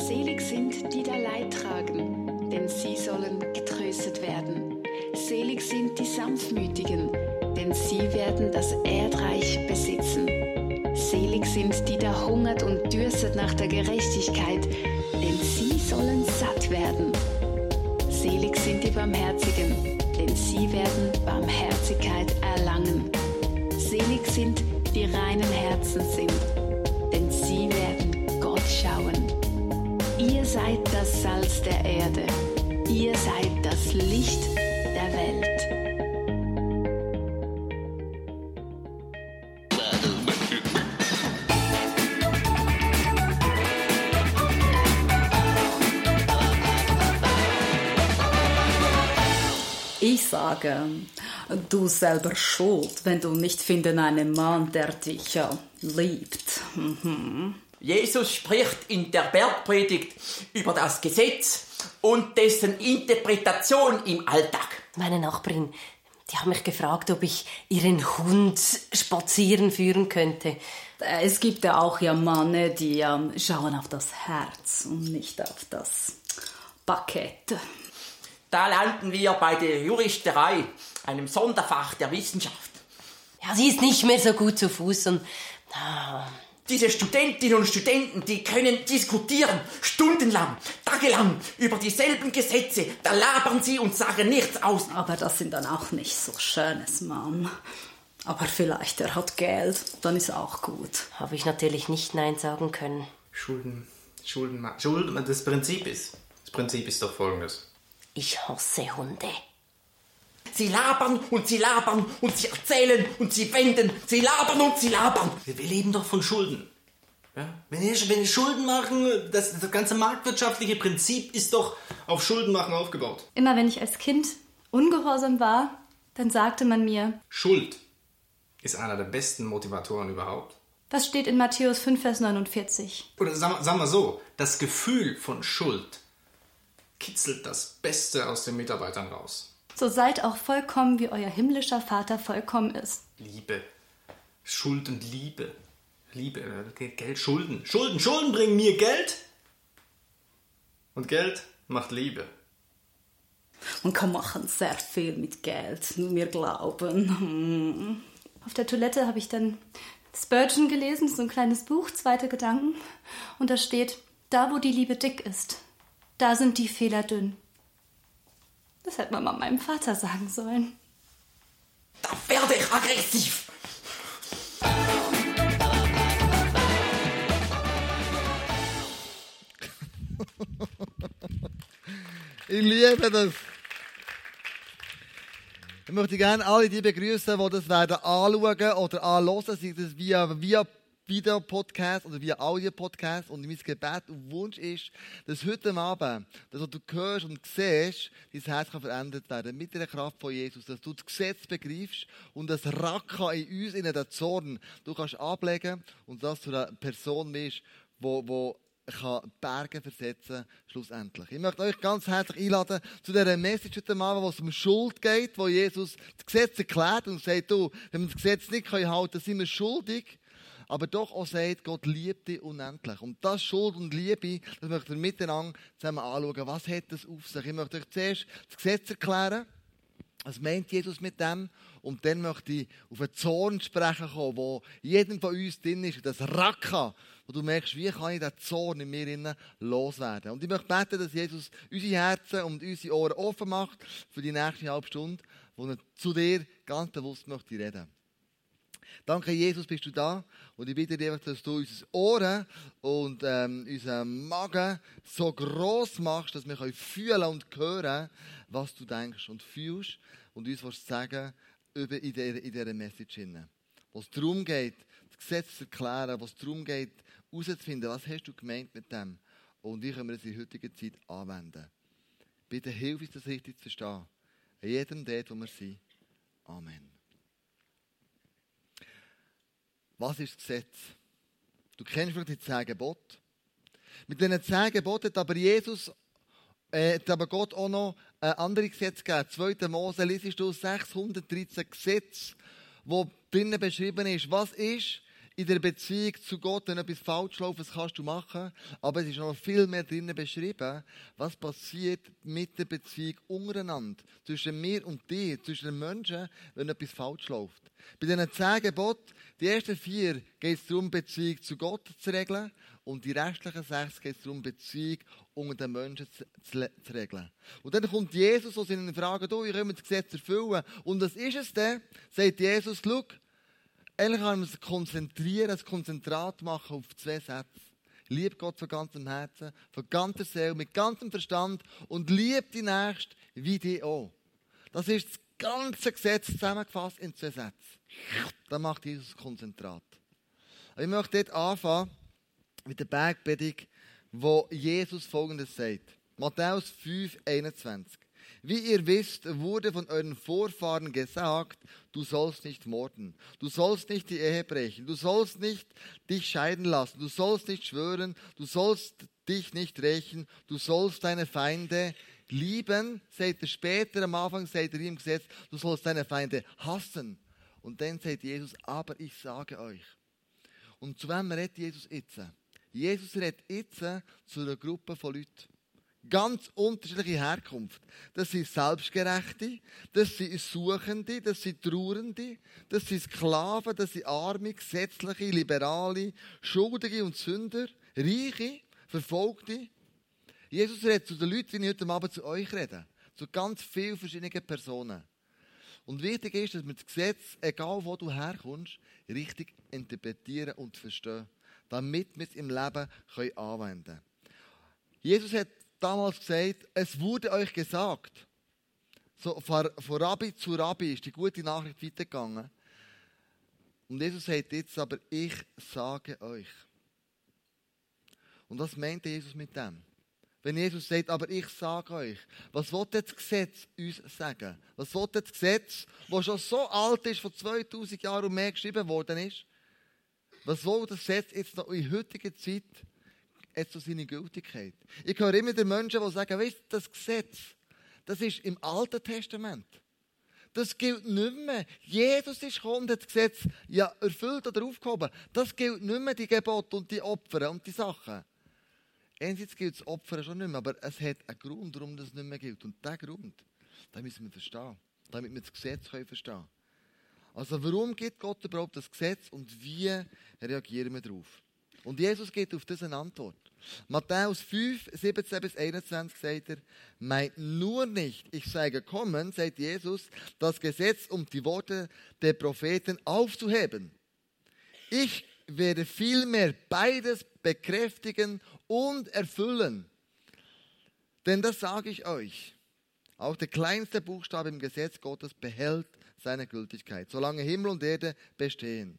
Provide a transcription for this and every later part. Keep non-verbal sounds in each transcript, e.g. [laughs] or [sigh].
Selig sind, die da Leid tragen, denn sie sollen getröstet werden. Selig sind die Sanftmütigen, denn sie werden das Erdreich besitzen. Selig sind, die da hungert und dürstet nach der Gerechtigkeit, denn sie sollen satt werden. Selig sind die Barmherzigen, denn sie werden Barmherzigkeit erlangen. Selig sind, die reinen Herzen sind, das Salz der Erde, ihr seid das Licht der Welt. Ich sage, du selber schuld, wenn du nicht finden einen Mann, der dich ja, liebt. Mhm. Jesus spricht in der Bergpredigt über das Gesetz und dessen Interpretation im Alltag. Meine Nachbarin, die hat mich gefragt, ob ich ihren Hund spazieren führen könnte. Es gibt ja auch ja Männer, die ähm, schauen auf das Herz und nicht auf das Parkett. Da landen wir bei der Juristerei, einem Sonderfach der Wissenschaft. Ja, sie ist nicht mehr so gut zu Fuß und ah, Diese Studentinnen und Studenten, die können diskutieren, stundenlang, tagelang, über dieselben Gesetze. Da labern sie und sagen nichts aus. Aber das sind dann auch nicht so schönes Mann. Aber vielleicht er hat Geld, dann ist auch gut. habe ich natürlich nicht Nein sagen können. Schulden, Schulden, Schulden, das Prinzip ist, das Prinzip ist doch folgendes. Ich hasse Hunde. Sie labern und sie labern und sie erzählen und sie wenden. Sie labern und sie labern. Wir, wir leben doch von Schulden. Ja? Wenn, wir, wenn wir Schulden machen, das, das ganze marktwirtschaftliche Prinzip ist doch auf Schulden machen aufgebaut. Immer wenn ich als Kind ungehorsam war, dann sagte man mir, Schuld ist einer der besten Motivatoren überhaupt. das steht in Matthäus 5, Vers 49. Oder sagen, sagen wir so, das Gefühl von Schuld kitzelt das Beste aus den Mitarbeitern raus. So seid auch vollkommen, wie euer himmlischer Vater vollkommen ist. Liebe. Schuld und Liebe. Liebe, äh, Geld, Schulden. Schulden, Schulden bringen mir Geld. Und Geld macht Liebe. Man kann machen sehr viel mit Geld, nur mir glauben. Hm. Auf der Toilette habe ich dann Spurgeon gelesen, so ein kleines Buch, Zweite Gedanken. Und da steht, da wo die Liebe dick ist, da sind die Fehler dünn. Das hätte man mal meinem Vater sagen sollen. Da werde ich aggressiv. [laughs] Ich liebe das. Ich möchte gerne alle die begrüßen, die das werden anschauen oder anhören, sei das via, via Video-Podcast oder via Audio-Podcast. Und mein Gebet und Wunsch ist, dass heute Abend, das, was du hörst und siehst, dein Herz kann verändert werden mit der Kraft von Jesus. Dass du das Gesetz begreifst und das Racka in uns, in den Zorn, du kannst ablegen und dass du eine Person bist, wo, wo kann Berge versetzen, schlussendlich. Ich möchte euch ganz herzlich einladen zu dieser Message heute Abend, wo es um Schuld geht, wo Jesus das Gesetz erklärt und sagt, du, wenn wir das Gesetz nicht halten können, sind wir schuldig. Aber doch auch sagt, Gott liebt dich unendlich. Und das Schuld und Liebe, das möchten wir miteinander zusammen anschauen. Was hat das auf sich? Ich möchte euch zuerst das Gesetz erklären. Was meint Jesus mit dem? Und dann möchte ich auf einen Zorn sprechen kommen, wo jedem von uns drin ist, das Racka, wo du merkst, wie kann ich diesen Zorn in mir loswerden. Und ich möchte beten, dass Jesus unsere Herzen und unsere Ohren offen macht für die nächste halbe Stunde, wo er zu dir ganz bewusst möchte reden. Danke, Jesus, bist du da. Und ich bitte dich dass du unsere Ohren und ähm, unseren Magen so gross machst, dass wir fühlen und hören, was du denkst und fühlst und uns was sagen über in dieser, in Message hinein. Wo es darum geht, das Gesetz zu erklären, wo es darum geht, herauszufinden, was hast du gemeint mit dem und wie können wir es in der heutigen Zeit anwenden. Bitte hilf uns, das richtig zu verstehen. An jedem dort, wo wir sind. Amen. Was ist das Gesetz? Du kennst vielleicht die zehn Gebote. Mit diesen zehn Geboten hat aber Jesus, äh, hat aber Gott auch noch äh, andere Gesetze gegeben. 2. Mose liest du 613 Gesetze, wo drinnen beschrieben ist, was ist in der Beziehung zu Gott, wenn etwas falsch läuft, was kannst du machen. Aber es ist noch viel mehr drinnen beschrieben, was passiert mit der Beziehung untereinander, zwischen mir und dir, zwischen den Menschen, wenn etwas falsch läuft. Bei diesen zehn Geboten, die ersten vier, geht es darum, Beziehung zu Gott zu regeln. Und die restlichen sechs geht es darum, Beziehung unter den Menschen zu, zu, zu, regeln. Und dann kommt Jesus und sie fragen, du, können wir das Gesetz erfüllen? Und was ist es denn? Sagt Jesus, schau, eigentlich kann man sich konzentrieren, ein Konzentrat machen auf zwei Sätze. Lieb Gott von ganzem Herzen, von ganzer Seele, mit ganzem Verstand und lieb die Nächste wie die auch. Das ist das ganze Gesetz zusammengefasst in zwei Sätzen. Dann macht Jesus Konzentrat. Ich möchte dort anfangen mit der Bergpredigt, wo Jesus Folgendes sagt. Matthäus 5, 21. Wie ihr wisst, wurde von euren Vorfahren gesagt, du sollst nicht morden, du sollst nicht die Ehe brechen, du sollst nicht dich scheiden lassen, du sollst nicht schwören, du sollst dich nicht rächen, du sollst deine Feinde lieben, seht ihr später, am Anfang seht ihr im Gesetz, du sollst deine Feinde hassen. Und dann sagt Jesus, aber ich sage euch. Und zu wem redet Jesus jetzt? Jesus redet jetzt zu einer Gruppe von Leuten. Ganz unterschiedliche Herkunft. Das sind Selbstgerechte, das sind Suchende, das sind Trauernde, das sind Sklaven, das sind Arme, Gesetzliche, Liberale, Schuldige und Sünder, Reiche, Verfolgte. Jesus redet zu den Leuten, die ich heute Abend zu euch rede. Zu ganz vielen verschiedenen Personen. Und wichtig ist, dass wir das Gesetz, egal wo du herkommst, richtig interpretieren und verstehen, damit wir es im Leben anwenden können. Jesus hat damals gesagt, es wurde euch gesagt. So, von, von Rabbi zu Rabbi ist die gute Nachricht weitergegangen. Und Jesus sagt jetzt aber, ich sage euch. Und was meint Jesus mit dem? Wenn Jesus sagt, aber ich sage euch, was will das Gesetz uns sagen? Was will das Gesetz, das schon so alt ist, vor 2000 Jahren und mehr geschrieben worden ist? Was soll das Gesetz jetzt noch in heutiger Zeit jetzt so seine Gültigkeit? Ich höre immer die Menschen, die sagen, weißt das Gesetz, das ist im Alten Testament. Das gilt nicht mehr. Jesus ist gekommen und hat das Gesetz ja erfüllt oder aufgehoben. Das gilt nicht mehr, die Gebote und die Opfer und die Sachen. Einerseits gilt das Opfer schon nicht mehr, aber es hat einen Grund, warum das nicht mehr gilt. Und diesen Grund, den müssen wir verstehen, damit wir das Gesetz verstehen können. Also warum gibt Gott überhaupt das Gesetz und wie reagieren wir darauf? Und Jesus gibt auf das eine Antwort. Matthäus 5, 17 bis 21 sagt er, meint nur nicht, ich sei gekommen, sagt Jesus, das Gesetz, um die Worte der Propheten aufzuheben. Ich werde vielmehr beides bekräftigen und erfüllen. Denn das sage ich euch. Auch der kleinste Buchstabe im Gesetz Gottes behält seine Gültigkeit, solange Himmel und Erde bestehen.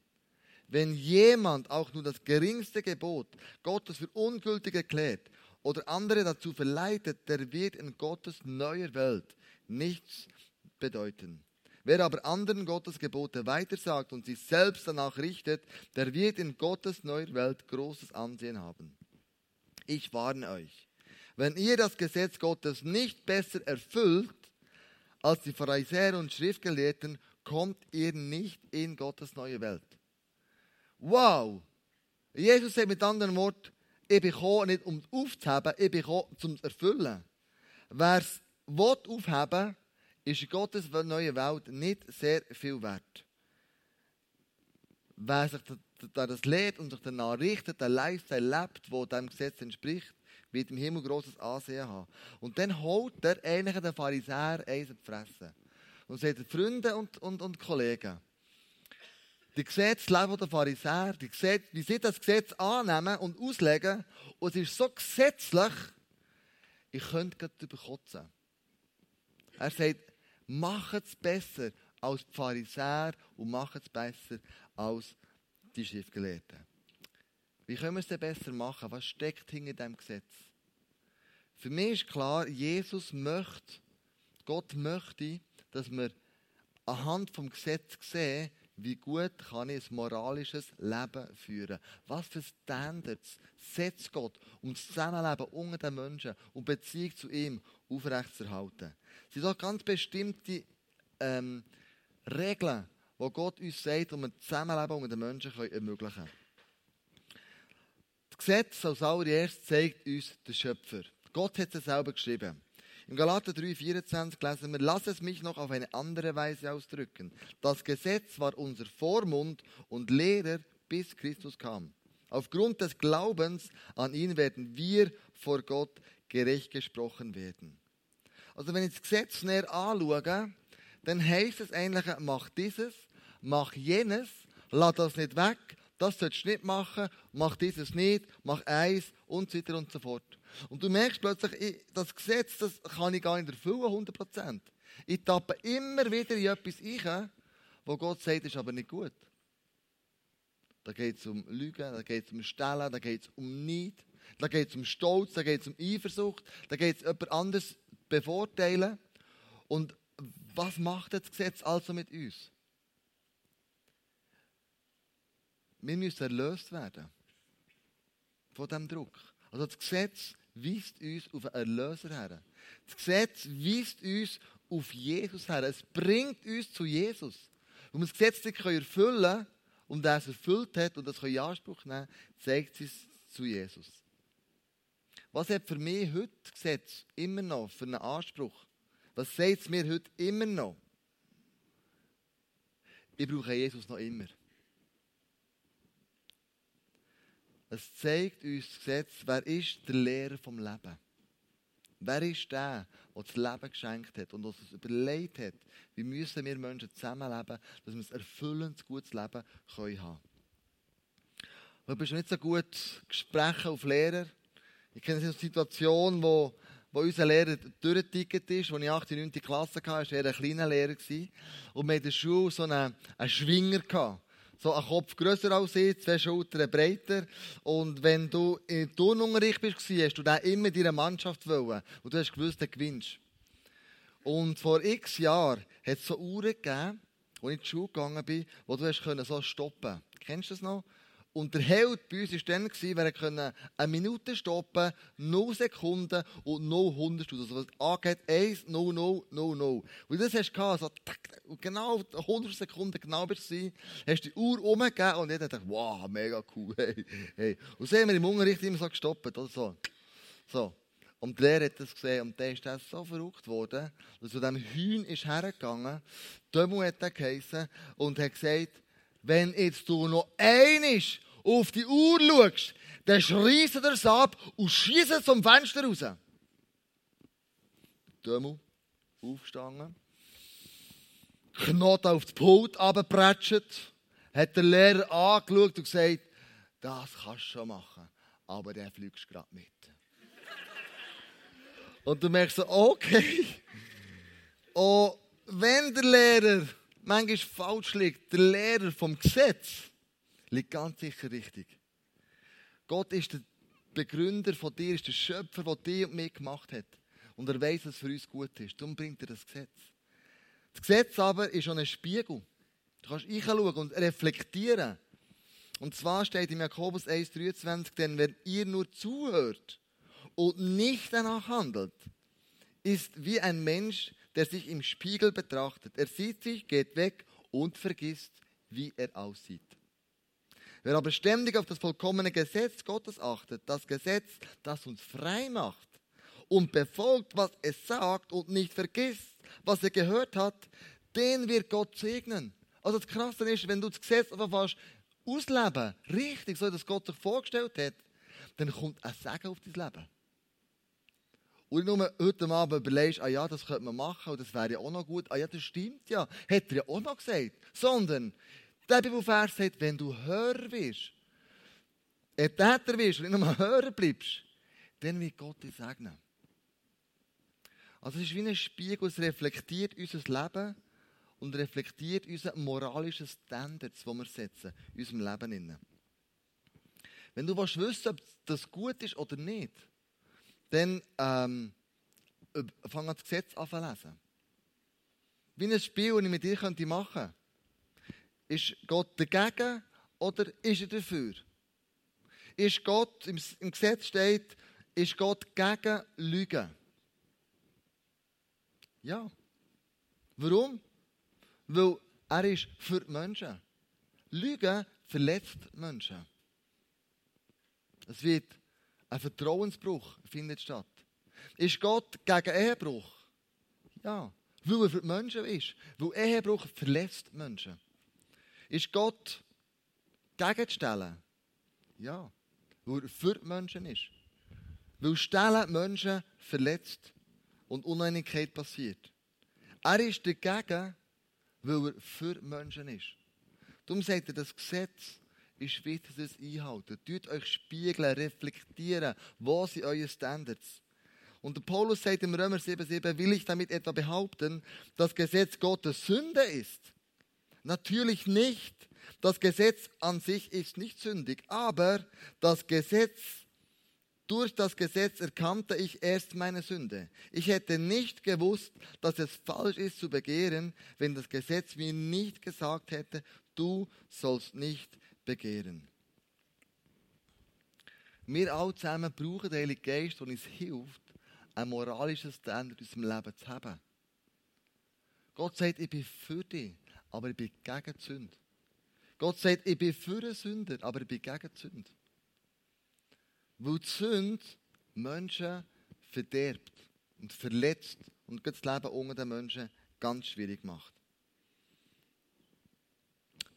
Wenn jemand auch nur das geringste Gebot Gottes für ungültig erklärt oder andere dazu verleitet, der wird in Gottes neuer Welt nichts bedeuten. Wer aber anderen Gottes Gebote weitersagt und sich selbst danach richtet, der wird in Gottes neuer Welt großes Ansehen haben. Ich warne euch, wenn ihr das Gesetz Gottes nicht besser erfüllt als die Pharisäer und Schriftgelehrten, kommt ihr nicht in Gottes neue Welt. Wow! Jesus sagt mit anderen Worten, ich bin gekommen, nicht um aufzuheben, ich bin gekommen, um zu erfüllen. Wer es aufheben ist in Gottes neue Welt nicht sehr viel wert. Wer sich das lehrt und sich danach richtet, der Lifestyle lebt, der dem Gesetz entspricht, wird im Himmel großes Ansehen haben. Und dann holt er eigentlich den Pharisäer eins in die Fresse. Und sagt, Freunde und, und, und Kollegen, die Gesetzesleben der Pharisäer, die Gesetz, wie sie das Gesetz annehmen und auslegen, und es ist so gesetzlich, ich könnte gerade überkotzen. Er sagt, macht es besser als die Pharisäer und macht es besser als die Schriftgelehrten. Wie können wir es denn besser machen? Was steckt hinter dem Gesetz? Für mich ist klar, Jesus möchte, Gott möchte, dass wir anhand vom Gesetz sehen, wie gut kann ich ein moralisches Leben führen? Was für Standards setzt Gott, um das Zusammenleben unter den Menschen und Beziehung zu ihm aufrechtzuerhalten? Es sind doch ganz bestimmte ähm, Regeln, wo Gott uns sagt, um ein Zusammenleben mit den Menschen zu ermöglichen. Das Gesetz als allererstes zeigt uns der Schöpfer. Gott hat es selber geschrieben. Im Galater 3,24 lesen wir, lass es mich noch auf eine andere Weise ausdrücken. Das Gesetz war unser Vormund und Lehrer, bis Christus kam. Aufgrund des Glaubens an ihn werden wir vor Gott gerecht gesprochen werden. Also wenn ich das Gesetz näher anschaue, dann heißt es eigentlich, mach dieses, mach jenes, lass das nicht weg, das sollst du nicht machen, mach dieses nicht, mach eins und so weiter und so fort. Und du merkst plötzlich, das Gesetz, das kann ich gar nicht erfüllen, 100%. Ich tappe immer wieder in etwas ein, wo Gott sagt, ist aber nicht gut. Da geht es um Lügen, da geht es um Stellen, da geht es um Neid, da geht es um Stolz, da geht es um Eifersucht, da geht es jemand anderes bevorteilen. Und was macht das Gesetz also mit uns? Wir müssen erlöst werden von diesem Druck. Also das Gesetz weist uns auf einen Erlöser her. Das Gesetz weist uns auf Jesus her. Es bringt uns zu Jesus. Wenn wir das Gesetz nicht erfüllen können, und er es erfüllt hat und das in Anspruch nehmen zeigt es zu Jesus. Was hat für mich heute das Gesetz immer noch für einen Anspruch? Was sagt es mir heute immer noch? Ich brauche Jesus noch immer. Es zeigt uns das Gesetz, wer ist der Lehrer vom Leben. Wer ist der, der das Leben geschenkt hat und uns überlegt hat, wie müssen wir Menschen zusammenleben, dass wir ein erfüllendes, gutes Leben können haben können. Du bist nicht so gut gesprochen auf Lehrer. Ich kenne eine Situation, wo, wo unser Lehrer durchgeticket ist, als ich 8. und 9. Klasse hatte, war er ein kleiner Lehrer. Und wir hatten in der Schule so einen, einen Schwinger. Gehabt so ein Kopf grösser als ich, zwei Schultern breiter. Und wenn du im Turnunterricht bist, hast du dann immer deine Mannschaft wollen. Und du hast gewusst, du gewinnst. Und vor x Jahren hat es so Uhren gegeben, wo ich in die Schule gegangen bin, wo du hast so stoppen. Kennst du das noch? Und der Held bei uns war dann, wir können eine Minute stoppen, 0 Sekunden und 0 Hundertstel. Also was angeht, 1, 0, 0, 0, 0. Und das hast du gehabt, so, und genau 100 Sekunden genau bist du hast die Uhr umgegeben und jeder dachte, wow, mega cool, [laughs] hey, hey. Und so haben wir im Unterricht immer so gestoppt, oder so. So. Und der Lehrer hat das gesehen und der ist dann so verrückt worden, dass zu diesem Hühn ist hergegangen, Dömu hat er geheissen und hat gesagt, wenn jetzt du noch einisch auf die Uhr schaust, dann schreist er es ab und schießt es zum Fenster raus. Dömu, aufgestanden, Knoten auf das Pult abgepratscht, hat der Lehrer angeschaut und gesagt, das kannst du schon machen, aber der fliegst gerade mit. und du merkst so, okay. Und wenn der Lehrer manchmal falsch liegt. Der Lehrer vom Gesetz liegt ganz sicher richtig. Gott ist der Begründer von dir, ist der Schöpfer, der dich und mich gemacht hat. Und er weiß, was für uns gut ist. Darum bringt er das Gesetz. Das Gesetz aber ist schon ein Spiegel. Du kannst reinschauen und reflektieren. Und zwar steht im Jakobus 1,23, denn wenn ihr nur zuhört und nicht danach handelt, ist wie ein Mensch, der sich im Spiegel betrachtet. Er sieht sich, geht weg und vergisst, wie er aussieht. Wer aber ständig auf das vollkommene Gesetz Gottes achtet, das Gesetz, das uns frei macht und befolgt, was es sagt und nicht vergisst, was er gehört hat, den wird Gott segnen. Also das Krasse ist, wenn du das Gesetz einfach ausleben, richtig, so wie das Gott sich vorgestellt hat, dann kommt ein Segen auf dein Leben. Und nur heute Abend überlegst, ah ja, das könnte man machen und das wäre ja auch noch gut. Ah ja, das stimmt ja. Hat er ja auch noch gesagt. Sondern, der Bibelvers sagt, wenn du Hörer wirst, ein Täter wirst und nicht nur Hörer bleibst, dann wird Gott dich segnen. Also es ist wie ein Spiegel, es reflektiert unser Leben und reflektiert unsere moralischen Standards, die wir setzen in unserem Leben. Wenn du wissen willst, ob das gut ist oder nicht, dann ähm, fang an das Gesetz an zu lesen. Wie ein Spiel, das ich mit dir machen könnte. Ist Gott dagegen oder ist er dafür? Ist Gott, im, im Gesetz steht, ist Gott gegen Lügen? Ja. Warum? Weil Er ist für die Menschen. Lügen verletzt Menschen. Es wird ein Vertrauensbruch findet statt. Ist Gott gegen Ehebruch? Ja, weil er für die Menschen ist. Weil Ehebruch verletzt Menschen. Ist Gott gegen Stellen? Ja, weil er für die Menschen ist. Weil Stellen Menschen verletzt und Uneinigkeit passiert. Er ist dagegen, weil er für die Menschen ist. Darum sagt er, das Gesetz ist wichtig, dass es einhalten. Tut euch spiegeln, reflektieren. Wo sind eure Standards? Und der Paulus sagt im Römer 7,7, will ich damit etwa behaupten, dass Gesetz Gottes Sünde ist? Natürlich nicht. Das Gesetz an sich ist nicht sündig, aber das Gesetz, durch das Gesetz erkannte ich erst meine Sünde. Ich hätte nicht gewusst, dass es falsch ist zu begehren, wenn das Gesetz mir nicht gesagt hätte, du sollst nicht begehren. Wir alle zusammen brauchen den Heiligen Geist, der uns hilft, ein moralisches Standard in unserem Leben zu haben. Gott sagt, ich bin für dich, aber ich bin gegen die Sünde. Gott sagt, ich bin für einen Sünder, aber ich bin gegen die Sünde. Weil die Sünde Menschen verderbt und verletzt und das Leben unter den Menschen ganz schwierig macht.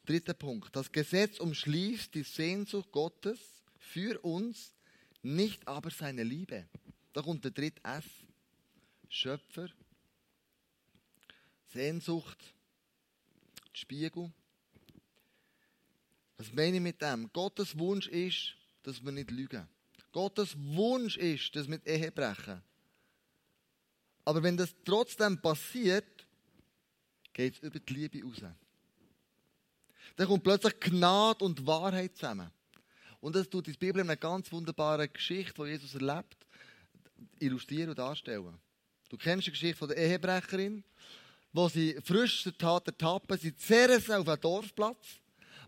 Dritter Punkt. Das Gesetz umschließt die Sehnsucht Gottes für uns, nicht aber seine Liebe. Da kommt der dritte F. Schöpfer, Sehnsucht, Spiegel. Was meine ich mit dem? Gottes Wunsch ist, dass wir nicht lügen. Gottes Wunsch ist, dass wir die Ehe brechen. Aber wenn das trotzdem passiert, geht es über die Liebe raus. Dann kommt plötzlich Gnade und Wahrheit zusammen. Und das tut die Bibel in einer ganz wunderbaren Geschichte, die Jesus erlebt, illustrieren und darstellen. Du kennst die Geschichte von der Ehebrecherin, wo sie frisch zur Tat ertappen. Sie zerren sie auf einen Dorfplatz,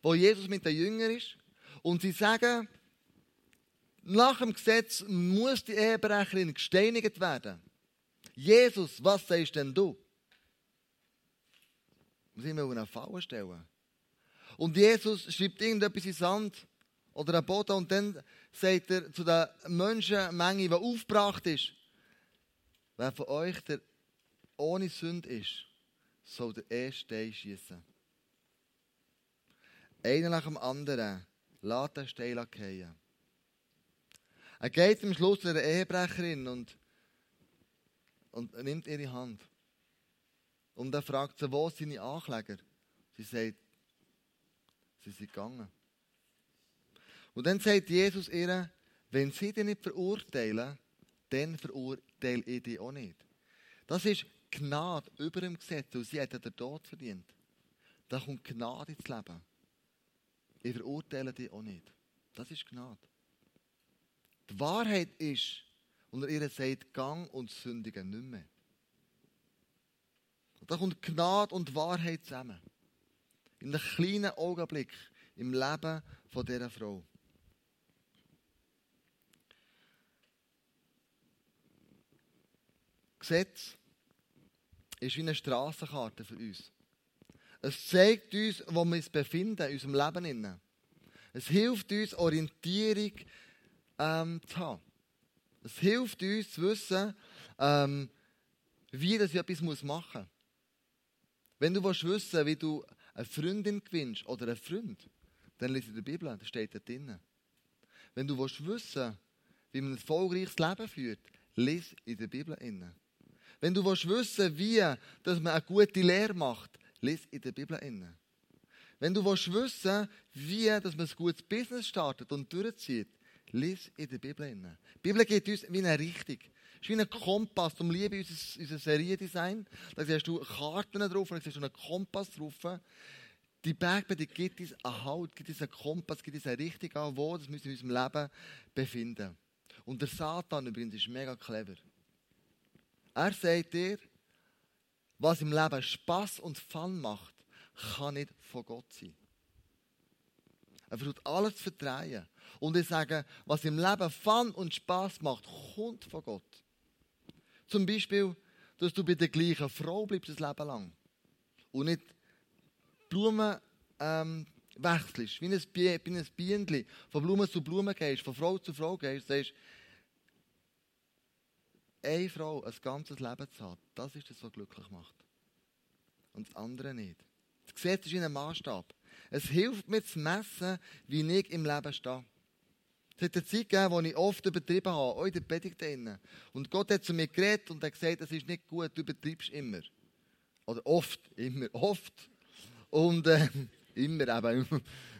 wo Jesus mit den Jüngern ist. Und sie sagen, nach dem Gesetz muss die Ehebrecherin gesteinigt werden. Jesus, was sagst denn du? Sie müssen eine Falle stellen. Und Jesus schreibt irgendetwas in Sand oder einen Boden und dann sagt er zu der Menschenmenge, die aufgebracht ist, wer von euch der ohne Sünde ist, soll der erste Stein schießen. Einer nach dem anderen lässt den Stein fallen. Er geht am Schluss zu einer Ehebrecherin und, und nimmt ihre Hand. Und er fragt sie, wo sind seine Ankläger? Sie sagt, Sie sind gegangen. Und dann sagt Jesus ihr, wenn sie dich nicht verurteilen, dann verurteile ich dich auch nicht. Das ist Gnade über dem Gesetz, und sie hat den Tod verdient. Da kommt Gnade ins Leben. Ich verurteile dich auch nicht. Das ist Gnade. Die Wahrheit ist, und er ihr sagt, Gang und sündige nicht mehr. Da kommt Gnade und Wahrheit zusammen. In einem kleinen Augenblick im Leben von dieser Frau. Gesetz ist wie eine Strassenkarte für uns. Es zeigt uns, wo wir uns befinden in unserem Leben. Es hilft uns, Orientierung ähm, zu haben. Es hilft uns zu wissen, ähm, wie das ich etwas machen muss. Wenn du wissen willst, wie du eine Freundin gewinnst oder einen Freund, dann lese in der Bibel, da steht da drin. Wenn du wissen willst, wie man ein erfolgreiches Leben führt, lese in der Bibel inne. Wenn du wissen willst, wie dass man eine gute Lehre macht, lese in der Bibel inne. Wenn du wissen wie dass man ein gutes Business startet und durchzieht, lese in der Bibel inne. Die Bibel gibt uns wie eine Richtung. Ist wie ein Kompass. Darum liebe ich unser, unser Seriendesign. Da siehst du Karten drauf und da siehst du einen Kompass drauf. Die Bergpredigt gibt uns einen Halt, gibt uns einen Kompass, gibt uns eine Richtung an, wo wir uns in unserem Leben befinden. Und der Satan übrigens ist mega clever. Er sagt dir, was im Leben Spaß und Fun macht, kann nicht von Gott sein. Er versucht alles zu verdrehen. Und ich sage, was im Leben Fun und Spaß macht, kommt von Gott. Zum Beispiel, dass du bei der gleichen Frau bleibst das Leben lang. Und nicht Blumen ähm, wechselst, wie ein, Bi wie ein Bienenli, von Blume zu Blume gehst, von Frau zu Frau gehst, sagst, eine Frau ein ganzes Leben zu haben, das ist das, was glücklich macht. Und das andere nicht. Das Gesetz ist wie ein Maßstab. Es hilft mir zu messen, wie ich im Leben stehe. Es hat eine Zeit gegeben, wo ich oft übertrieben habe, auch in der Predigt. Und Gott hat zu mir geredet und hat gesagt, es ist nicht gut, du übertreibst immer. Oder oft, immer, oft. Und äh, immer eben.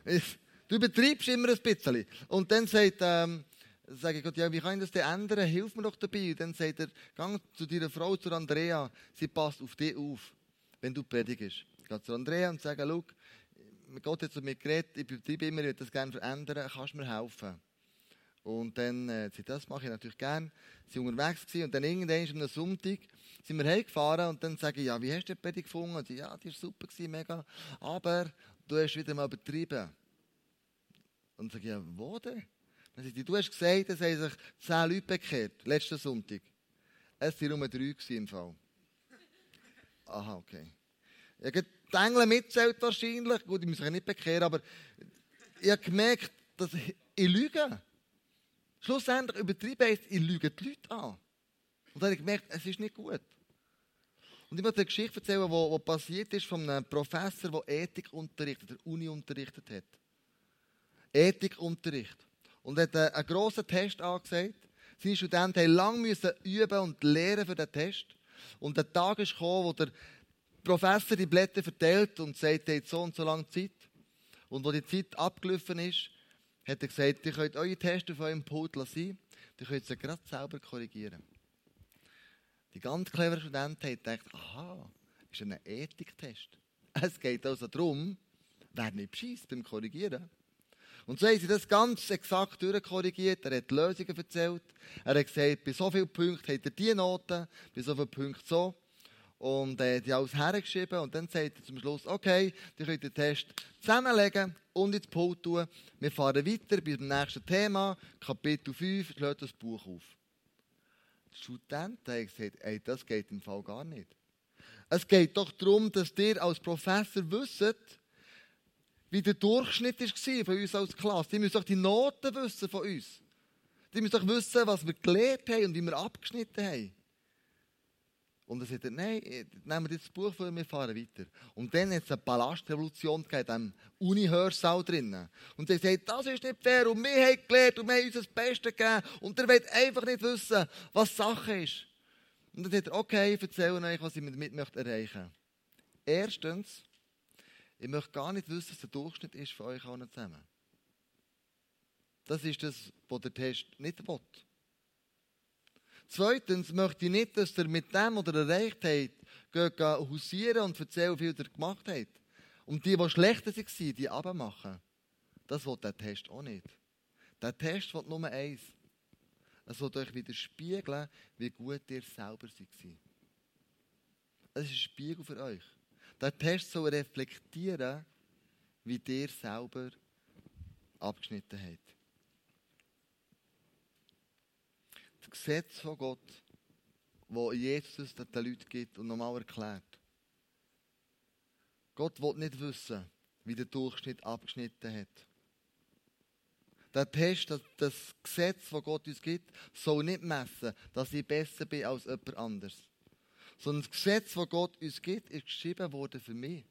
[laughs] du übertreibst immer ein bisschen. Und dann sagt, ähm, sage ich Gott, ja, wie kann ich das denn ändern? Hilf mir doch dabei. Und dann sagt er, geh zu deiner Frau, zu Andrea, sie passt auf dich auf, wenn du predigst. Geh zu Andrea und sage, schau, Gott hat zu mir geredet, ich übertreibe immer, ich würde das gerne verändern, kannst du mir helfen? Und dann, äh, das mache ich natürlich gerne. Sie waren unterwegs gewesen, und dann irgendwann am Sonntag sind wir heimgefahren und dann sage ich, ja, wie hast du die Predigt gefunden? Und sie, ja, die war super gewesen, mega. Aber du hast wieder mal übertrieben. Und sage ich, ja, wo denn? Dann sagt sie, du hast gesagt, es haben sich zehn Leute bekehrt, letzten Sonntag. Es waren nur drei im Fall. Aha, okay. Ich habe die Engel mitzählt wahrscheinlich. Gut, ich muss sich nicht bekehren, aber ich habe gemerkt, dass ich, ich lüge. Schlussendlich übertrieben heißt, ich lüge die Leute an. Und dann habe ich gemerkt, es ist nicht gut. Und ich möchte eine Geschichte erzählen, die, passiert ist von einem Professor, der Ethik unterrichtet, der Uni unterrichtet hat. Ethikunterricht. Und er hat einen grossen Test angesagt. Seine Studenten mussten lange üben und lernen für den Test. Und der Tag ist gekommen, wo der Professor die Blätter verteilt und sagt, er hat so und so lange Zeit. Und wo die Zeit abgelaufen ist, hat er gesagt, ihr könnt eure Tests auf eurem Pult lassen, ihr könnt sie gerade selber korrigieren. Die ganz cleveren Studenten haben gedacht, aha, ist ein Ethiktest. [laughs] Es geht also darum, wer nicht bescheißt beim Korrigieren. Und so haben sie das ganz exakt durchkorrigiert. Er hat Lösungen erzählt. Er hat gesagt, bei so vielen Punkten hat er diese Noten, bei so vielen Punkten so und äh, die alles hergeschrieben und dann sagt er zum Schluss, okay, die könnt den Test zusammenlegen und ins Pult tun. Wir fahren weiter bis zum nächsten Thema, Kapitel 5, schlägt das Buch auf. Die Studenten haben gesagt, ey, das geht im Fall gar nicht. Es geht doch darum, dass ihr als Professor wisst, wie der Durchschnitt war von uns als Klasse. Die müssen doch die Noten wissen von uns. Die müssen doch wissen, was wir gelernt haben und wie wir abgeschnitten haben. Und er sagt, nein, nehmen wir das Buch vor, wir fahren weiter. Und dann hat es eine Palastrevolution gegeben, in Uni-Hörsaal drinnen. Und er sagt, das ist nicht fair und wir haben gelernt und wir haben uns das Beste gegeben und er will einfach nicht wissen, was Sache ist. Und dann sagt er, okay, ich erzähle euch, was ich damit möchte erreichen Erstens, ich möchte gar nicht wissen, was der Durchschnitt ist für euch allen zusammen. Das ist das, was der Test nicht will. Zweitens möchte ich nicht, dass ihr mit dem, was ihr erreicht habt, geht hausieren und erzählen, wie viel ihr gemacht habt. Und die, die schlechter waren, die abmachen. Das will der Test auch nicht. Der Test will nur eins. Es will euch widerspiegeln, wie gut ihr selber seid. Es ist ein Spiegel für euch. Der Test soll reflektieren, wie ihr selber abgeschnitten habt. Das Gesetz von Gott, wo Jesus den Leuten gibt und nochmal erklärt. Gott will nicht wissen, wie der Durchschnitt abgeschnitten hat. Der Test, das, das Gesetz, das Gott uns gibt, soll nicht messen, dass ich besser bin als jemand anderes. Sondern das Gesetz, das Gott uns gibt, ist geschrieben worden für mich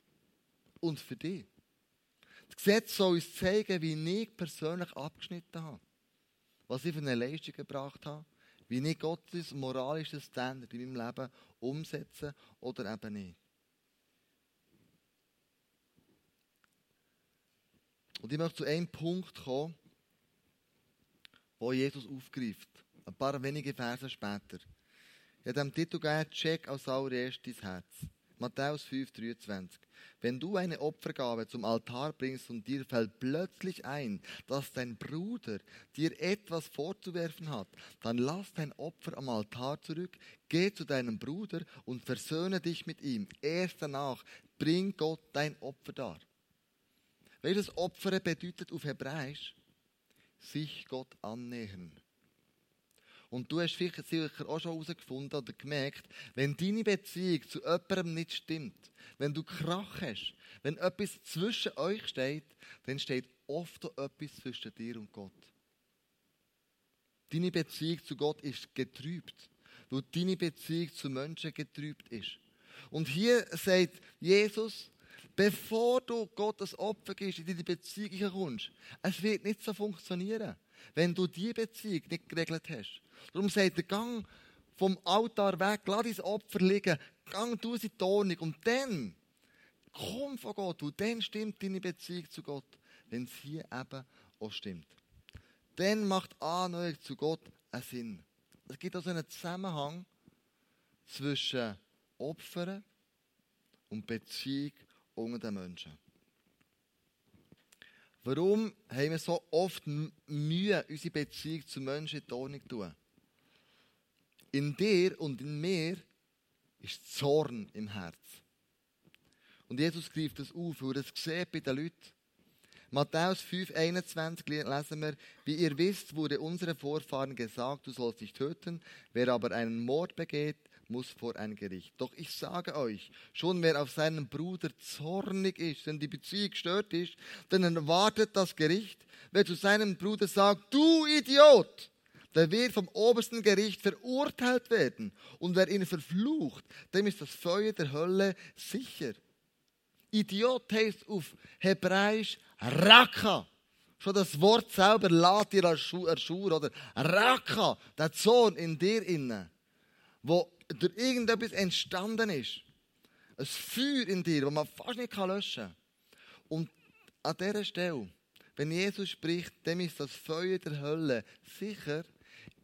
und für dich. Das Gesetz soll uns zeigen, wie ich persönlich abgeschnitten habe. Was ich für eine Leistung gebracht habe wie ich Gottes moralisches Standard in meinem Leben umsetzen oder eben nicht. Und ich möchte zu einem Punkt kommen, wo Jesus aufgreift. Ein paar wenige Verse später. Ich habe dem Titel gegeben, check als allererstes Herz. Matthäus 5, 23. Wenn du eine Opfergabe zum Altar bringst und dir fällt plötzlich ein, dass dein Bruder dir etwas vorzuwerfen hat, dann lass dein Opfer am Altar zurück, geh zu deinem Bruder und versöhne dich mit ihm. Erst danach bring Gott dein Opfer dar. Welches Opfer bedeutet auf Hebräisch? Sich Gott annähern. Und du hast vielleicht sicher auch schon herausgefunden oder gemerkt, wenn deine Beziehung zu jemandem nicht stimmt, wenn du Krach hast, wenn etwas zwischen euch steht, dann steht oft auch etwas zwischen dir und Gott. Deine Beziehung zu Gott ist getrübt, weil deine Beziehung zu Menschen getrübt ist. Und hier sagt Jesus, bevor du Gottes Opfer gibst, in deine Beziehung kommst, es wird nicht so funktionieren, wenn du diese Beziehung nicht geregelt hast. Darum sagt er, gang vom Altar weg, lass dein Opfer liegen, gang du in die Ordnung und dann komm von Gott und dann stimmt deine Beziehung zu Gott, wenn es hier eben auch stimmt. Dann macht Annäherung zu Gott einen Sinn. Es gibt also einen Zusammenhang zwischen Opfern und Beziehung unter den Menschen. Warum haben wir so oft Mühe, unsere Beziehung zu Menschen in die Ordnung zu tun? In dir und in mir ist Zorn im Herz. Und Jesus greift das auf, weil er es sieht bei den Leuten. Matthäus 5, 21 lesen wir, wie ihr wisst, wurde unseren Vorfahren gesagt, du sollst nicht töten, wer aber einen Mord begeht, muss vor ein Gericht. Doch ich sage euch, schon wer auf seinen Bruder zornig ist, wenn die Beziehung gestört ist, dann erwartet das Gericht. Wer zu seinem Bruder sagt, du Idiot, der wird vom obersten Gericht verurteilt werden. Und wer ihn verflucht, dem ist das Feuer der Hölle sicher. Idiot heißt auf Hebräisch Raka. Schon das Wort selber lädt dir erschur, oder? Raka, der Zorn in dir inne, wo durch irgendetwas entstanden ist. Ein Feuer in dir, das man fast nicht löschen kann. Und an dieser Stelle, wenn Jesus spricht, dem ist das Feuer der Hölle sicher,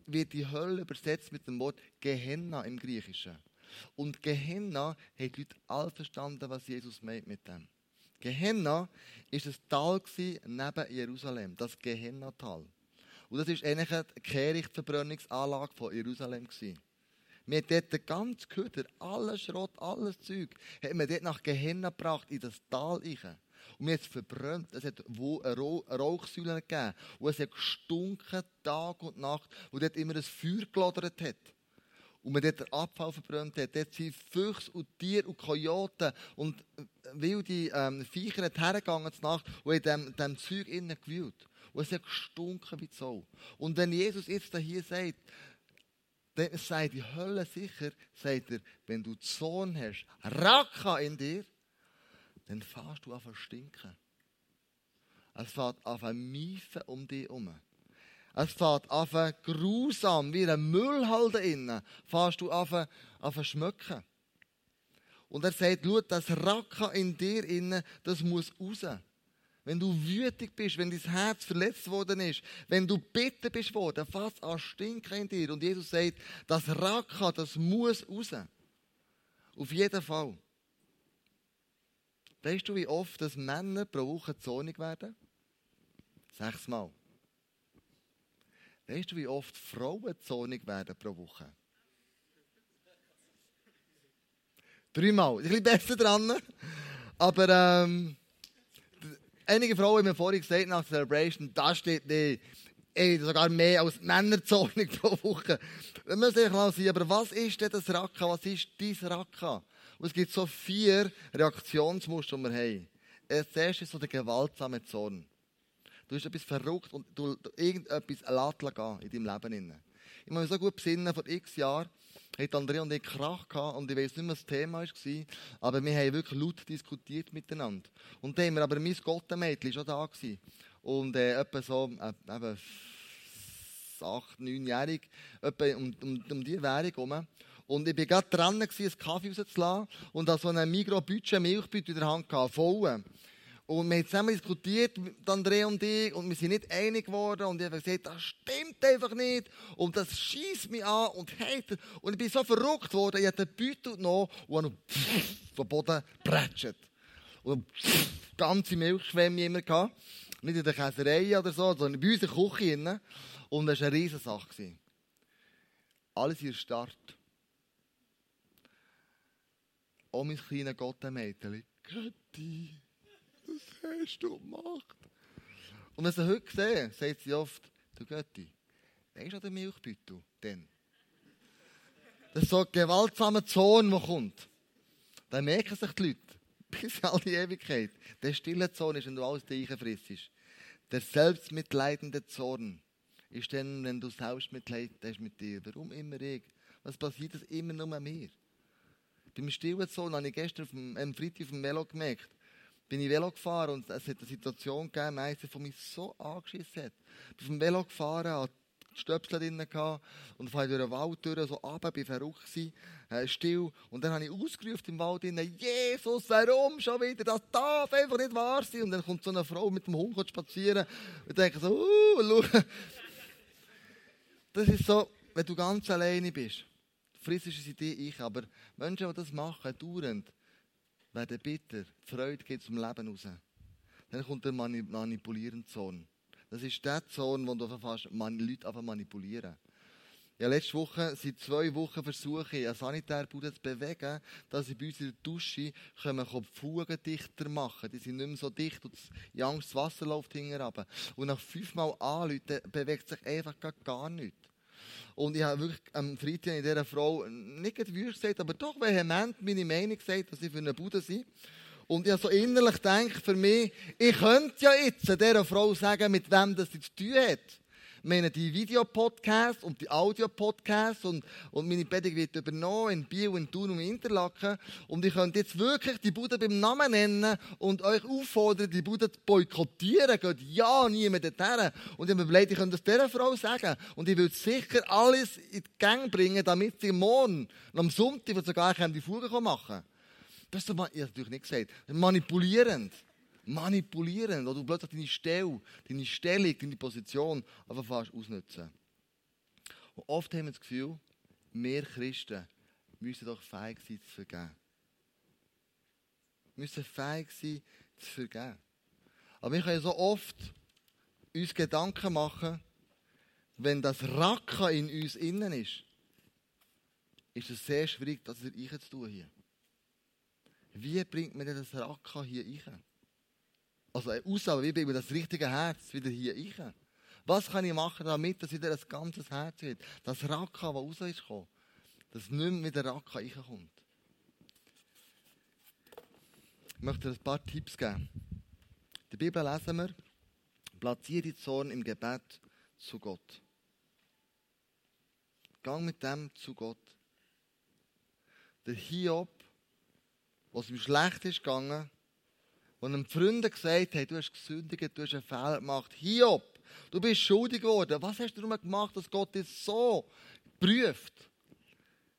wird die Hölle übersetzt mit dem Wort Gehenna im Griechischen. Und Gehenna hat die Leute all verstanden, was Jesus meint mit dem. Gehenna ist ein Tal neben Jerusalem, das Gehenna-Tal. Und das ist eigentlich eine Kehrichtverbrennungsanlage von Jerusalem. Gewesen. Wir haben dort den ganzen Köder, alles Schrott, alles Zeug, hat man dort nach Gehenna gebracht, in das Tal rein. Und wir haben es verbrannt. Es hat Rauchsäulen gegeben. Und es hat gestunken, Tag und Nacht, wo dort immer ein Feuer gelodert hat. Und man dort den Abfall verbrannt hat. Dort sind Füchse und Tiere und Kojoten und wilde ähm, Viecher hergegangen zur Nacht und in diesem, diesem Zeug innen gewühlt. Und es hat gestunken wie Zoll. Und wenn Jesus jetzt hier sagt, dann sagt die Hölle sicher, sagt er, wenn du Zorn hast, Raka in dir, dann fährst du an zu stinken. Es fährt zu miefen um dich herum. Es fährt an grausam, wie ein Müllhalde innen, fährst du zu schmücken. Und er sagt, schau, das Raka in dir innen, das muss raus. Wenn du wütig bist, wenn dein Herz verletzt worden ist, wenn du bitter bist worden, fast an stinken in dir. Und Jesus sagt, das Raka, das muss raus. Auf jeden Fall. Weißt du, wie oft das Männer pro Woche zornig werden? Sechsmal. Weißt du, wie oft Frauen zornig werden pro Woche? Dreimal. Ein bisschen besser dran. Aber ähm, einige Frauen haben mir vorhin gesagt, nach der Celebration, da steht nicht. Ey, sogar mehr als Männer zornig pro Woche. Wir müssen sich mal sehen, aber was ist denn das Raka? Was ist dein Raka? Und es gibt so vier Reaktionsmuster, die wir haben. Das erste ist so der gewaltsame Zorn. Du hast etwas verrückt und du, du irgendetwas gehen in deinem Leben. Ich muss mich so gut besinnen, vor x Jahren hat Andrea und ich Krach gehabt und ich weiß nicht mehr, was das Thema war, aber wir haben wirklich laut diskutiert miteinander. Und dann haben wir aber mein Gottenmädchen schon da gewesen. Und äh, etwa so, äh, eben, acht, neunjährig, etwa um, um, um die Währung herum. Und ich war gerade dran, einen Kaffee rauszulassen und habe so einen Migros-Budget, Milchbüte in der Hand gehabt, voll. Und wir haben zusammen diskutiert, André und ich, und wir sind nicht einig geworden. Und ich habe gesagt, das stimmt einfach nicht. Und das schießt mich an und heilt. Und ich bin so verrückt worden, ich habe den Beutel genommen und habe vom Boden geprätscht. Und ganze Milchschwämme immer gehabt. Nicht in der Käserei oder so, sondern bei uns in der Küche. Und das war eine riesige Sache. Alles in Start. Oh, mein kleines Gottemädchen. Götti, was hast du gemacht? Und wenn sie heute sehen, sagt sie oft, du Götti, Weißt du, der Milchbeutel? Dann. Das ist so ein gewaltsamer Zorn, der kommt. Dann merken sich die Leute, [laughs] bis in all die Ewigkeit. Der stille Zorn ist, wenn du alles reinfrissst. Der selbstmitleidende Zorn ist dann, wenn du Selbstmitleid hast mit dir. Warum immer ich? Was passiert das immer nur mir? Beim stillen Zorn habe ich gestern dem, am Freitag auf dem Melo gemerkt, bin ich Velo gefahren und es hat eine Situation gegeben, meistens von mich so angeschissen hat. Ich bin auf dem Velo gefahren, hatte Stöpsel drin gehabt und fahre durch den Wald durch, so runter, bin verrückt gewesen, äh, still. Und dann habe ich ausgerufen im Wald drin, Jesus, warum schon wieder? Das darf einfach nicht wahr sein. Und dann kommt so eine Frau mit dem Hund spazieren und denke so, uh, schau. Das ist so, wenn du ganz alleine bist. Frisst dir ich, aber Menschen, die das machen, dauernd, werden bitter. Die Freude geht zum Leben raus. Dann kommt der manipulierende Zorn. Das ist der Zorn, wo du fast Leute einfach manipulieren. Ja, letzte Woche, seit zwei Wochen versuche ich, eine Sanitärbude zu bewegen, dass ich bei uns in der Dusche können, die Fugen dichter machen Die sind nicht mehr so dicht und in Angst, das Wasser läuft hinterher. Und nach fünfmal anrufen, bewegt sich einfach gar nichts. Und ich habe wirklich am Freitag in dieser Frau nicht gewünscht gesagt, aber doch vehement meine Meinung gesagt, dass sie für eine Bude sind. Und ich habe so innerlich gedacht, für mich, ich könnte ja jetzt dieser Frau sagen, mit wem das sie zu tun hat. Meine, die Videopodcasts und die Audiopodcasts und, und meine Predigt wird übernommen in Biel, in Thun und in Interlaken. Und ich könnte jetzt wirklich die Bude beim Namen nennen und euch auffordern, die Bude zu boykottieren. Geht ja niemand dorthin. Und ich habe mir überlegt, ich könnte das dieser Frau sagen. Und ich würde sicher alles in die Gang bringen, damit sie morgen, am Sonntag, sogar die Fuge machen kann. Das ist natürlich nicht gesagt, manipulierend manipulieren oder du plötzlich deine Stelle, deine Stellung, deine Position einfach fast ausnutzen. Und oft haben wir das Gefühl, wir Christen müssen doch fähig sein zu vergeben. Wir müssen fähig sein zu vergeben. Aber wir können so oft uns Gedanken machen, wenn das Racken in uns innen ist, ist es sehr schwierig, das hier zu tun hier. Wie bringt man denn das Racken hier rein? Also eine Aussage, wie bringen wir das richtige Herz wieder hier rein? Was kann ich machen, damit das wieder ein ganzes Herz wird? Das Raka, das raus ist gekommen, dass nicht mehr wieder Raka reinkommt. Ich möchte dir ein paar Tipps geben. In der Bibel lesen wir, platziere die Zorn im Gebet zu Gott. Gang mit dem zu Gott. Der Hiob, was ihm schlecht ist gegangen, und einem Freund gesagt hat, du hast gesündigt, du hast einen Fehler gemacht. Hiob, du bist schuldig geworden. Was hast du darum gemacht, dass Gott dich so prüft?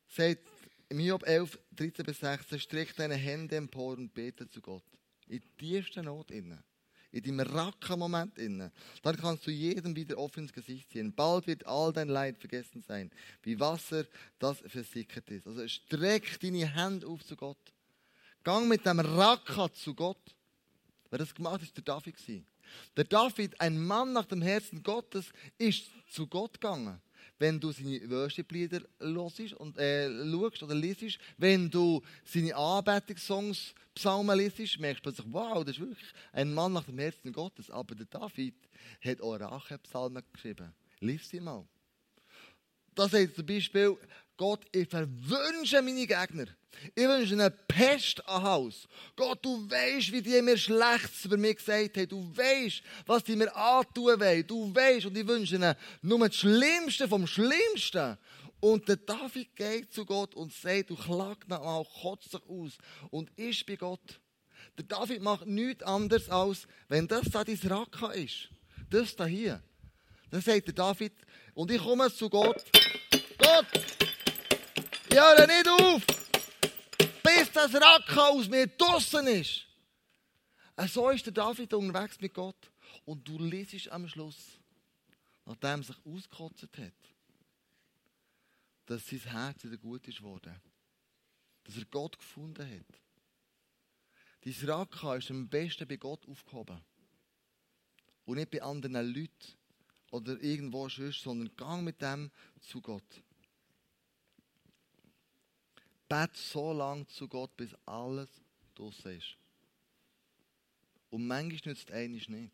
Sagt im Hiob 11, 13 bis 16, streck deine Hände empor und bete zu Gott. In tiefster Not innen. In deinem Racker-Moment innen. Dann kannst du jedem wieder offen ins Gesicht ziehen. Bald wird all dein Leid vergessen sein. Wie Wasser, das versickert ist. Also streck deine Hände auf zu Gott. Gang mit dem Racker zu Gott. Wer das gemacht hat, ist der David. Der David, ein Mann nach dem Herzen Gottes, ist zu Gott gegangen. Wenn du seine Worship-Lieder äh, schaust oder liest, wenn du seine Anbetungssongs, Psalmen liest, merkst du plötzlich, wow, das ist wirklich ein Mann nach dem Herzen Gottes. Aber der David hat auch Rache-Psalmen geschrieben. Lies sie mal. Da sagt zum Beispiel, Gott, ich verwünsche meine Gegner. Ich wünsche eine Pest an Haus. Gott, du weißt, wie die mir Schlechtes über mich gesagt haben. Du weißt, was die mir antun wollen. Du weißt, und ich wünsche ihnen nur das Schlimmste vom Schlimmsten. Und der David geht zu Gott und sagt, du klagt nach mal, kotzt dich aus und ist bei Gott. Der David macht nichts anderes als, wenn das da dein Raka ist, das da hier, dann sagt der David, und ich komme zu Gott, Gott, ich höre nicht auf, bis das Raka aus mir draussen ist. Und so ist der David unterwegs mit Gott. Und du liest am Schluss, nachdem er sich ausgekotzt hat, dass sein Herz wieder gut ist worden. Dass er Gott gefunden hat. Dein Raka ist am besten bei Gott aufgehoben. Und nicht bei anderen Leuten oder irgendwo sonst, sondern gang mit dem zu Gott. Bet so lange zu Gott, bis alles draussen ist. Und manchmal nützt eines nicht.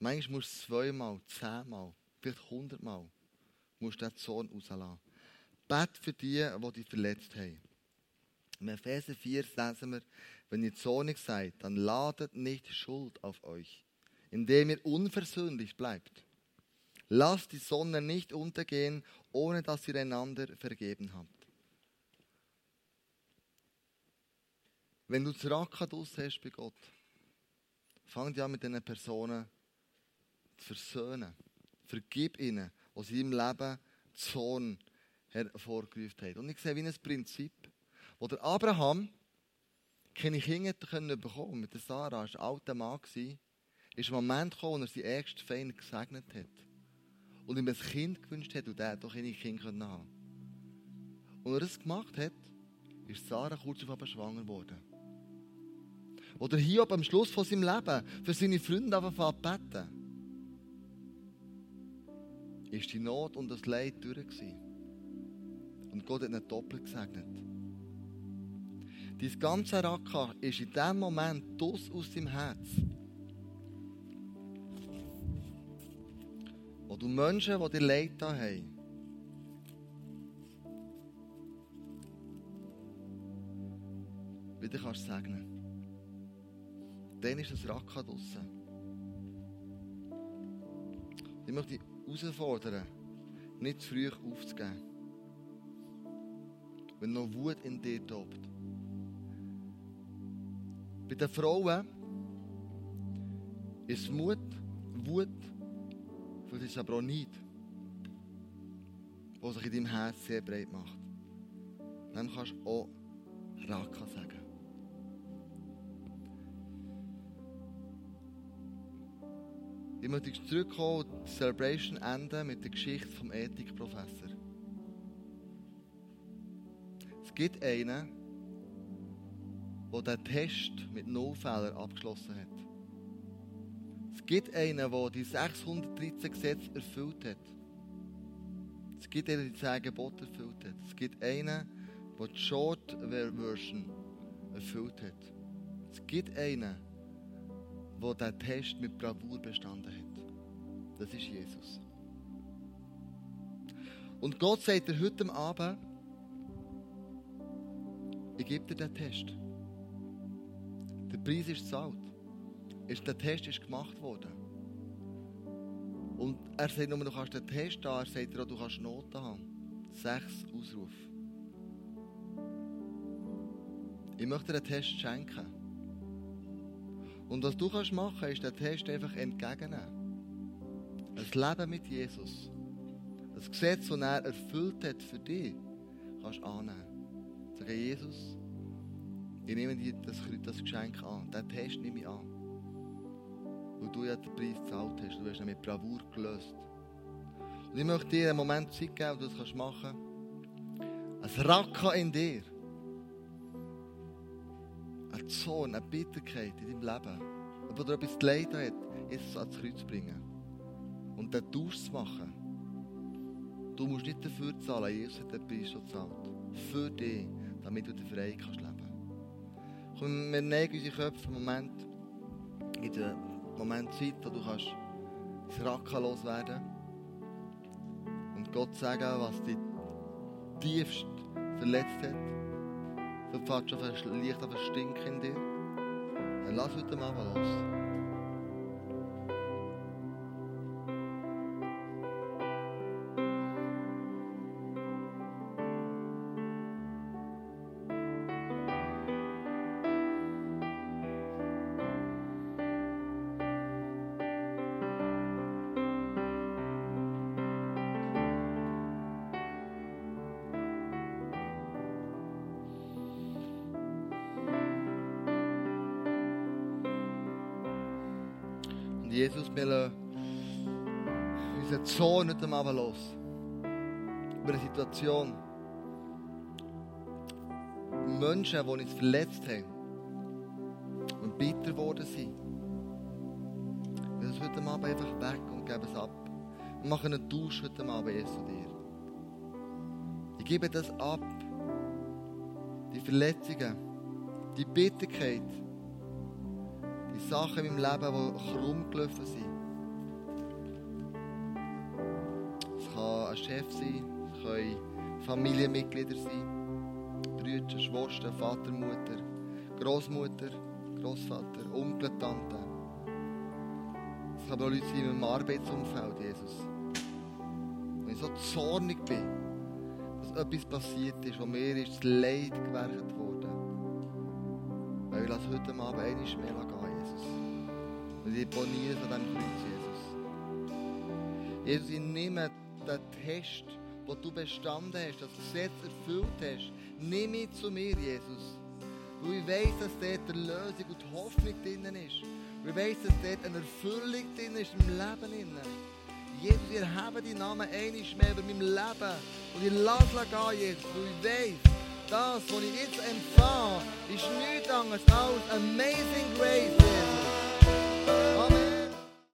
Manchmal musst du zweimal, zehnmal, vielleicht hundertmal musst du den Zorn rauslassen. Bet für die, die dich verletzt haben. Im Epheser 4 lesen wir, wenn ihr zornig seid, dann ladet nicht Schuld auf euch, indem ihr unversöhnlich bleibt. Lasst die Sonne nicht untergehen, ohne dass ihr einander vergeben habt. Wenn du Zrakadus hast bei Gott, fang dich an mit diesen Personen zu versöhnen. Vergib ihnen, was sie im Leben Zorn hervorgerufen haben. Und ich sehe wie ein Prinzip, wo der Abraham keine Kinder bekommen konnte. Mit der Sarah, war ein alter Mann, ist ein Moment gekommen, wo er seinen ersten Feind gesegnet hat. Und ihm ein Kind gewünscht hat und er doch keine Kinder haben konnte. Und er das gemacht hat, ist Sarah kurz auf schwanger geworden. Oder Hiob am Schluss von seinem Leben für seine Freunde angefangen zu beten. Ist die Not und das Leid durch gewesen. Und Gott hat ihn doppelt gesegnet. Dein ganze Raka ist in dem Moment aus aus deinem Herz. Wo du Menschen, die dir Leid da haben, wieder kannst segnen. Dann ist das Raka draussen. Ich möchte dich herausfordern, nicht zu früh aufzugeben. Wenn noch Wut in dir tobt. Bei den Frauen ist Mut, Wut, vielleicht ist es aber auch Neid, was sich in deinem Herz sehr breit macht. Dann kannst du auch Raka sagen. Ich möchte zurückkommen und die Celebration enden mit der Geschichte vom Ethikprofessor. Es gibt einen, der den Test mit No-Fehlern abgeschlossen hat. Es gibt einen, der die 613 Gesetze erfüllt hat. Es gibt einen, der die 10 Gebote erfüllt hat. Es gibt einen, der die Short Version erfüllt hat. Es gibt einen, der diesen Test mit Bravour bestanden hat. Das ist Jesus. Und Gott sagt dir heute Abend, ich gebe dir den Test. Der Preis ist gezahlt. Der Test ist gemacht worden. Und er sagt nur, du kannst den Test haben, er sagt dir auch, du kannst Noten haben. Sechs Ausrufe. Ich möchte dir den Test schenken. Und was du kannst machen, ist den Test einfach entgegennehmen. Ein Leben mit Jesus. Das Gesetz, das er erfüllt hat für dich, kannst du annehmen. Sagen, Jesus, ich nehme dir das, Geschenk an. Den Test nehme ich an. Weil du ja den Preis gezahlt hast. Du hast ihn mit Bravour gelöst. Und ich möchte dir einen Moment Zeit geben, wo du das machen kannst. Ein Racka in dir. Ein Zorn, eine Bitterkeit in deinem Leben. Wo dir etwas Leid hat, Jesus ans Kreuz bringen. Und den Tausch machen. Du musst nicht dafür zahlen, Jesus hat den Preis schon gezahlt. Für dich, damit du Freiheit kannst leben Komm, wir neigen unsere Köpfe im Moment, in den Moment Zeit, wo du kannst das Racken loswerden und Gott sagen, was dich tiefst verletzt hat. Vielleicht fährt schon leicht auf ein Stinken in dir. Dann lass heute mal los. Situation. Menschen, die uns verletzt haben und bitter geworden sind. Wir lassen heute Abend einfach weg und geben es ab. Wir machen einen Tausch heute Abend, Jesus und dir. Ich gebe das ab. Die Verletzungen, die Bitterkeit, die Sachen in meinem Leben, die krumm gelaufen sind. Es kann ein Chef sein, können Familienmitglieder sein, Brüder, Schwestern, Vater, Mutter, Großmutter, Großvater, Onkel, Tante. Es kann auch Leute sein in meinem Arbeitsumfeld, Jesus. Wenn ich so zornig bin, dass etwas passiert ist, wo mir ist das Leid gewerkt worden. Weil ich lasse heute Abend einmal mehr gehen, Jesus. Und ich boniere von diesem Kreuz, Jesus. Jesus, ich nehme den Test, wo du bestanden hast, das Gesetz erfüllt hast, nimm mich zu mir, Jesus. Weil ich weiss, dass dort die Lösung und die Hoffnung drin ist. Weil ich weiss, dass dort eine Erfüllung drin ist im Leben. Drin. Jesus, ich erhebe deinen Namen einmal mehr über mein Leben. Und ich lasse gehen, Jesus, weil ich weiss, das, was ich jetzt empfange, ist nichts anderes als Amazing Grace, Jesus. Amen.